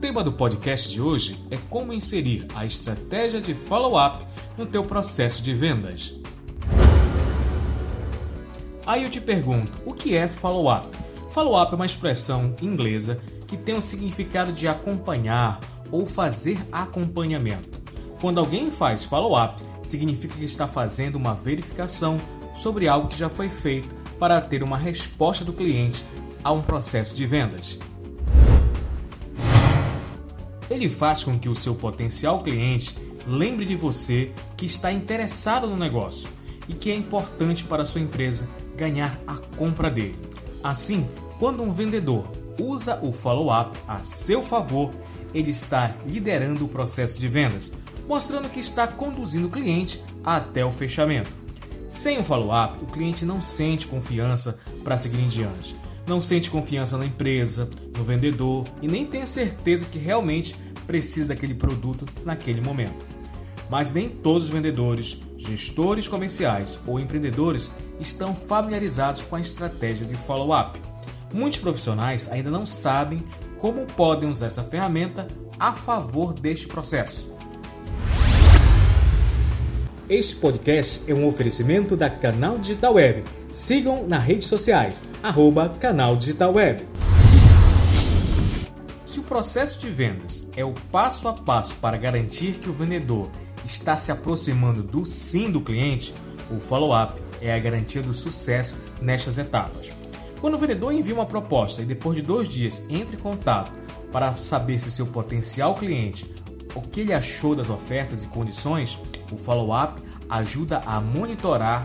Tema do podcast de hoje é como inserir a estratégia de follow-up no teu processo de vendas. Aí eu te pergunto, o que é follow-up? Follow-up é uma expressão inglesa que tem o significado de acompanhar ou fazer acompanhamento. Quando alguém faz follow-up, significa que está fazendo uma verificação sobre algo que já foi feito para ter uma resposta do cliente a um processo de vendas. Ele faz com que o seu potencial cliente lembre de você que está interessado no negócio e que é importante para a sua empresa ganhar a compra dele. Assim, quando um vendedor usa o follow-up a seu favor, ele está liderando o processo de vendas, mostrando que está conduzindo o cliente até o fechamento. Sem o follow-up, o cliente não sente confiança para seguir em diante, não sente confiança na empresa, no vendedor e nem tem certeza que realmente precisa daquele produto naquele momento. Mas nem todos os vendedores, gestores comerciais ou empreendedores estão familiarizados com a estratégia de follow-up. Muitos profissionais ainda não sabem como podem usar essa ferramenta a favor deste processo. Este podcast é um oferecimento da Canal Digital Web. Sigam nas redes sociais, arroba Canal Digital Web. Se o processo de vendas é o passo a passo para garantir que o vendedor está se aproximando do sim do cliente, o follow-up é a garantia do sucesso nestas etapas. Quando o vendedor envia uma proposta e depois de dois dias entra em contato para saber se seu potencial cliente o que ele achou das ofertas e condições, o follow-up ajuda a monitorar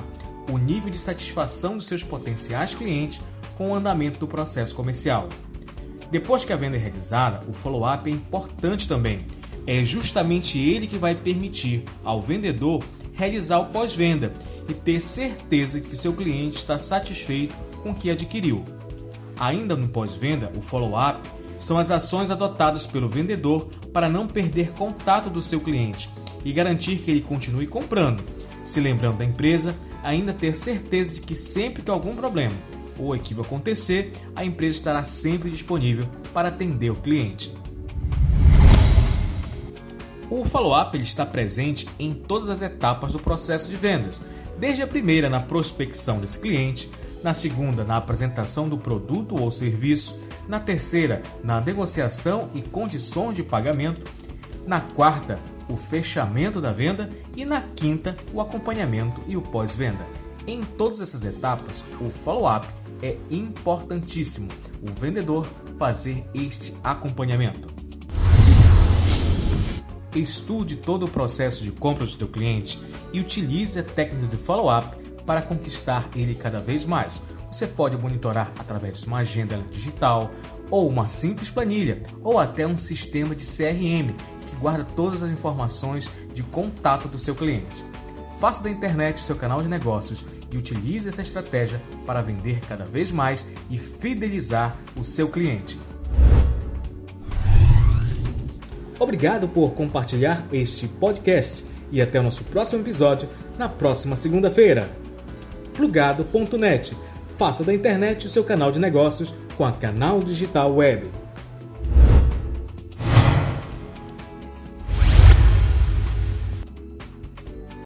o nível de satisfação dos seus potenciais clientes com o andamento do processo comercial. Depois que a venda é realizada, o follow-up é importante também. É justamente ele que vai permitir ao vendedor realizar o pós-venda e ter certeza de que seu cliente está satisfeito com o que adquiriu. Ainda no pós-venda, o follow-up são as ações adotadas pelo vendedor para não perder contato do seu cliente e garantir que ele continue comprando, se lembrando da empresa, ainda ter certeza de que sempre que algum problema ou equívoco acontecer, a empresa estará sempre disponível para atender o cliente. O follow-up está presente em todas as etapas do processo de vendas, desde a primeira na prospecção desse cliente, na segunda, na apresentação do produto ou serviço, na terceira, na negociação e condições de pagamento, na quarta, o fechamento da venda e na quinta, o acompanhamento e o pós-venda. Em todas essas etapas, o follow-up é importantíssimo o vendedor fazer este acompanhamento. Estude todo o processo de compra do seu cliente e utilize a técnica de follow-up para conquistar ele cada vez mais. Você pode monitorar através de uma agenda digital, ou uma simples planilha, ou até um sistema de CRM que guarda todas as informações de contato do seu cliente. Faça da internet o seu canal de negócios e utilize essa estratégia para vender cada vez mais e fidelizar o seu cliente. Obrigado por compartilhar este podcast e até o nosso próximo episódio na próxima segunda-feira plugado.net. Faça da internet o seu canal de negócios com a Canal Digital Web.